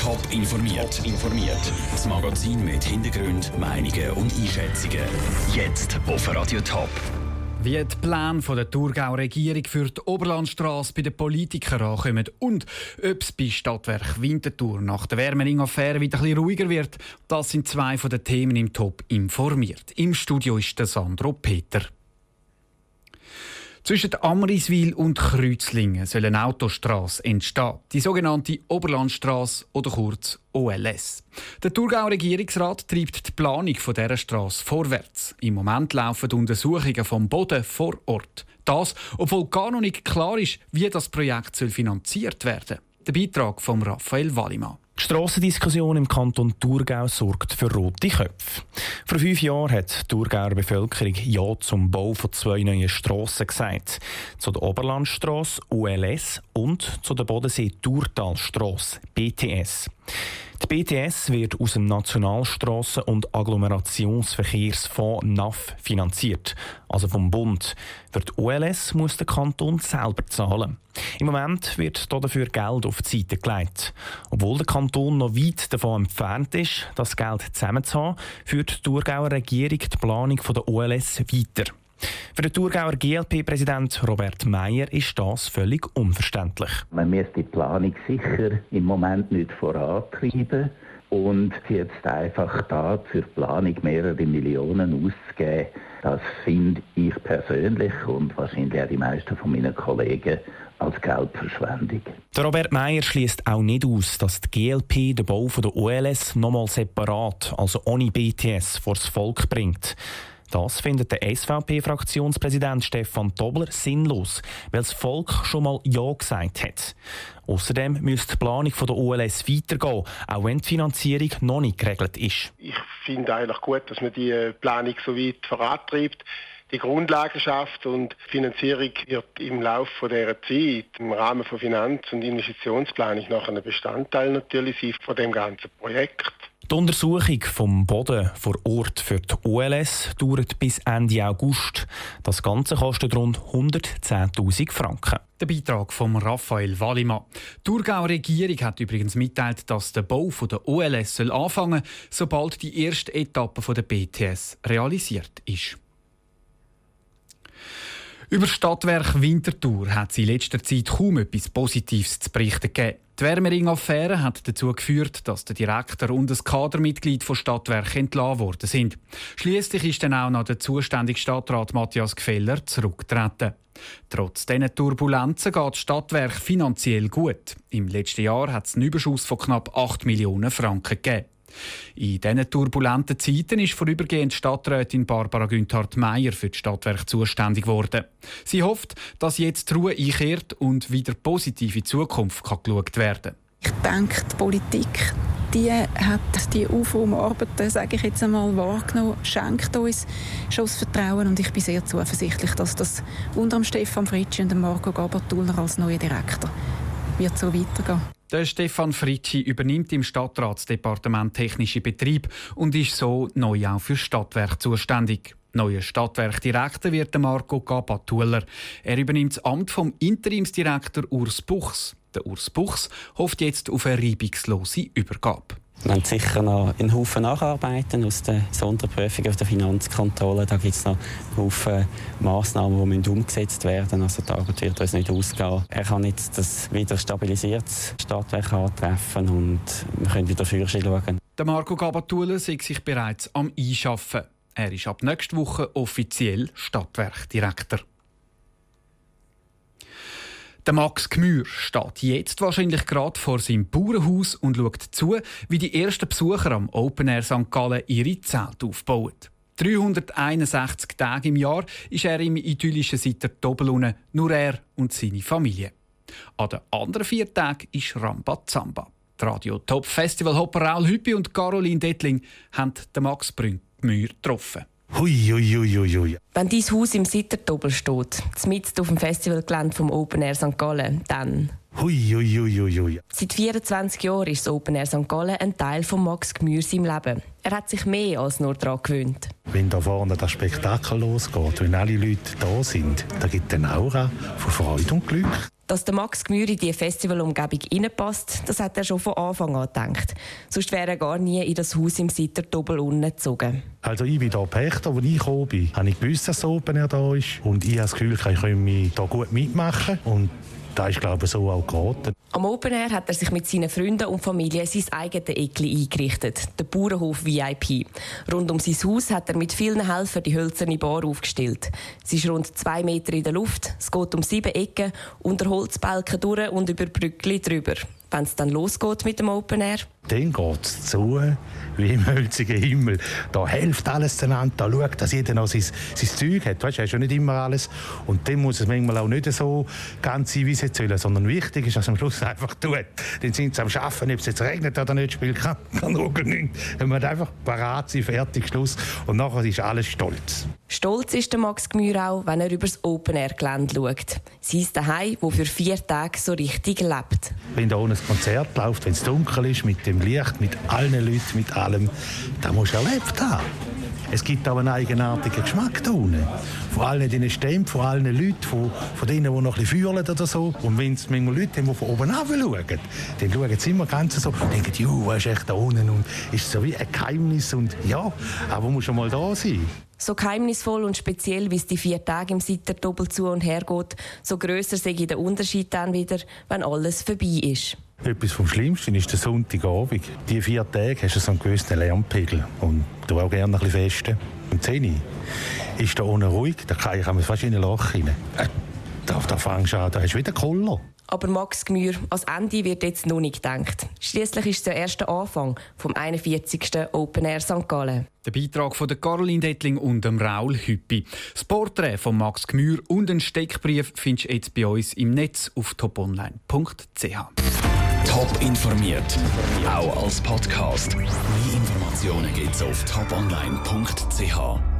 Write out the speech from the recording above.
Top informiert. informiert. Das Magazin mit Hintergrund, Meinungen und Einschätzungen. Jetzt auf Radio Top. Wie die Pläne der Thurgauer Regierung für die Oberlandstraße bei den Politikern ankommen und ob es bei Stadtwerk Winterthur nach der Wärmering-Affäre wieder ein ruhiger wird, das sind zwei von den Themen im Top informiert. Im Studio ist der Sandro Peter. Zwischen Amriswil und Kreuzlingen soll eine Autostrasse entstehen, die sogenannte Oberlandstrasse oder kurz OLS. Der Thurgauer Regierungsrat treibt die Planung dieser Strasse vorwärts. Im Moment laufen Untersuchungen vom Boden vor Ort. Das, obwohl gar noch nicht klar ist, wie das Projekt finanziert werden soll. Der Beitrag von Raphael Wallimann. Die Strassendiskussion im Kanton Thurgau sorgt für rote Köpfe. Vor fünf Jahren hat die Thurgauer Bevölkerung Ja zum Bau von zwei neuen Strassen gesagt. Zu der Oberlandstrasse ULS und zu der Bodensee-Thurtalstrasse BTS. Die BTS wird aus dem Nationalstrassen- und Agglomerationsverkehrsfonds NAF finanziert, also vom Bund. Für die OLS muss der Kanton selber zahlen. Im Moment wird dafür Geld auf die Seite gelegt. Obwohl der Kanton noch weit davon entfernt ist, das Geld zusammenzuhaben, führt die Thurgauer Regierung die Planung der OLS weiter. Für den Thurgauer GLP-Präsident Robert Meyer ist das völlig unverständlich. Man müsste die Planung sicher im Moment nicht vorantreiben und jetzt einfach da für die Planung mehrere Millionen auszugeben, das finde ich persönlich und wahrscheinlich auch die meisten von meinen Kollegen als Geldverschwendung. Der Robert Meyer schließt auch nicht aus, dass die GLP den Bau der OLS nochmal separat, also ohne BTS, vors Volk bringt. Das findet der SVP-Fraktionspräsident Stefan Tobler sinnlos, weil das Volk schon mal Ja gesagt hat. Außerdem müsste die Planung der OLS weitergehen, auch wenn die Finanzierung noch nicht geregelt ist. Ich finde eigentlich gut, dass man die äh, Planung so weit vorantreibt die Grundlagen schafft und die Finanzierung wird im Laufe dieser Zeit im Rahmen von Finanz- und Investitionsplanung noch ein Bestandteil natürlich sein von dem ganzen Projekt. Die Untersuchung vom Boden vor Ort für die OLS dauert bis Ende August. Das Ganze kostet rund 110.000 Franken. Der Beitrag von Raphael Wallimann. Die Thurgauer Regierung hat übrigens mitteilt, dass der Bau der OLS soll anfangen sobald die erste Etappe der BTS realisiert ist. Über Stadtwerk Winterthur hat es in letzter Zeit kaum etwas Positives zu berichten gegeben. Die Wärmering-Affäre hat dazu geführt, dass der Direktor und das Kadermitglied von Stadtwerk entlassen worden sind. Schließlich ist dann auch noch der zuständige Stadtrat Matthias Gfeller zurückgetreten. Trotz diesen Turbulenzen geht Stadtwerk finanziell gut. Im letzten Jahr hat es einen Überschuss von knapp 8 Millionen Franken gegeben. In diesen turbulenten Zeiten ist vorübergehend Stadträtin Barbara Günthard-Meyer für das Stadtwerk zuständig geworden. Sie hofft, dass jetzt die Ruhe einkehrt und wieder positiv in die Zukunft kann geschaut werden Ich denke, die Politik die hat die UFO-Arbeiten, sage ich jetzt einmal, wahrgenommen, schenkt uns schon das Vertrauen und ich bin sehr zuversichtlich, dass das unter Stefan Fritschi und Marco Gabatuller als neuer Direktor wird so weitergehen. Der Stefan Fritschi übernimmt im Stadtratsdepartement Technische Betrieb und ist so neu auch für Stadtwerk zuständig. Neuer Stadtwerkdirektor wird Marco Gabatuller. Er übernimmt das Amt vom Interimsdirektor Urs Buchs. Der Urs Buchs hofft jetzt auf eine reibungslose Übergabe. Wir haben sicher noch einen Haufen Nacharbeiten aus der Sonderprüfung auf der Finanzkontrolle. Da gibt es noch einen Haufen Massnahmen, die umgesetzt werden müssen. Also die Arbeit wird uns nicht ausgehen. Er kann jetzt das wieder stabilisiertes Stadtwerk antreffen und wir können wieder für schauen. Der Marco Gabatulle sieht sich bereits am Einschaffen. Er ist ab nächster Woche offiziell Stadtwerkdirektor. Der Max Gmür steht jetzt wahrscheinlich gerade vor seinem Bauernhaus und schaut zu, wie die ersten Besucher am Open Air St. Gallen ihre Zelte aufbauen. 361 Tage im Jahr ist er im idyllischen Sitter Tobelune, nur er und seine Familie. An den anderen vier Tagen ist Rambazamba. Die Radio Top Festival Hopper Raul Hüppi und Caroline Dettling haben den Max Gmür getroffen. Hui, hui, hui, hui. Wenn dein Haus im Sittertobel steht, mitten auf dem Festivalgelände vom Open Air St. Gallen, dann... Hui, hui, hui, hui. Seit 24 Jahren ist das Open Air St. Gallen ein Teil von Max Gmür im Leben. Er hat sich mehr als nur daran gewöhnt. Wenn da vorne das Spektakel losgeht, wenn alle Leute da sind, da gibt es eine Aura von Freude und Glück. Dass der Max Gmür in die Festivalumgebung reinpasst, das hat er schon von Anfang an gedacht. Sonst wäre er gar nie in das Haus im Sitter Doppel gezogen. Also ich bin hier Pächter, als ich gekommen bin, habe ich gewusst, dass Open Air da ist. Und ich habe das Gefühl, ich kann hier gut mitmachen. Und da ist, glaube ich, so auch geraten. Am Open Air hat er sich mit seinen Freunden und Familie sein eigenes Eckli eingerichtet, der Bauernhof VIP. Rund um sein Haus hat er mit vielen Helfern die hölzerne Bar aufgestellt. Sie ist rund zwei Meter in der Luft, es geht um sieben Ecken, unter Holzbalken durch und über Brückli drüber wenn es dann losgeht mit dem Open Air? Dann geht es zu, wie im hölzigen Himmel. Da hilft alles zueinander, da schaut, dass jeder noch sein, sein Zeug hat. Weißt, du hast ja nicht immer alles. Und dann muss es manchmal auch nicht so ganz sein, wie es soll, sondern wichtig ist, dass man am Schluss einfach tut. Dann sind sie am Arbeiten, ob es jetzt regnet oder nicht, spielt kann nichts. Dann muss einfach parat sein, fertig, Schluss. Und nachher ist alles stolz. Stolz ist der Max Gmür auch, wenn er über das Open-Air-Gelände schaut. Sein Daheim, wo für vier Tage so richtig lebt. Wenn da ein Konzert läuft, wenn es dunkel ist, mit dem Licht, mit allen Leuten, mit allem, dann musst du erlebt haben. Es gibt auch einen eigenartigen Geschmack da unten. Von allen diesen Stämmen, von allen Leuten, von, von denen, die noch ein bisschen fühlen oder so. Und wenn es manchmal Leute haben, die von oben schauen, dann schauen sie immer ganz so und denken, jo, was ist echt da unten? Und ist so wie ein Geheimnis. Und ja, aber muss schon mal da sein. So geheimnisvoll und speziell, wie es die vier Tage im Sitter doppelt zu und her geht, so grösser sehe ich den Unterschied dann wieder, wenn alles vorbei ist. Etwas vom Schlimmsten ist der Sonntagabend. Die vier Tage hast du so einen gewissen Lärmpegel und du auch gerne ein bisschen festen. Um 10 Uhr ist da unten ruhig, da kann ich fast in ein Loch rein. Fängst an, da hast du wieder Koller. Aber Max Gmür, als Ende wird jetzt noch nicht gedacht. Schließlich ist es der erste Anfang vom 41. Open Air St. Gallen. Der Beitrag von der Caroline Dettling und dem Raul Hüppi. Das Porträt von Max Gmür und einen Steckbrief findest du jetzt bei uns im Netz auf toponline.ch. Top informiert, auch als Podcast. Mehr Informationen gibt's auf toponline.ch.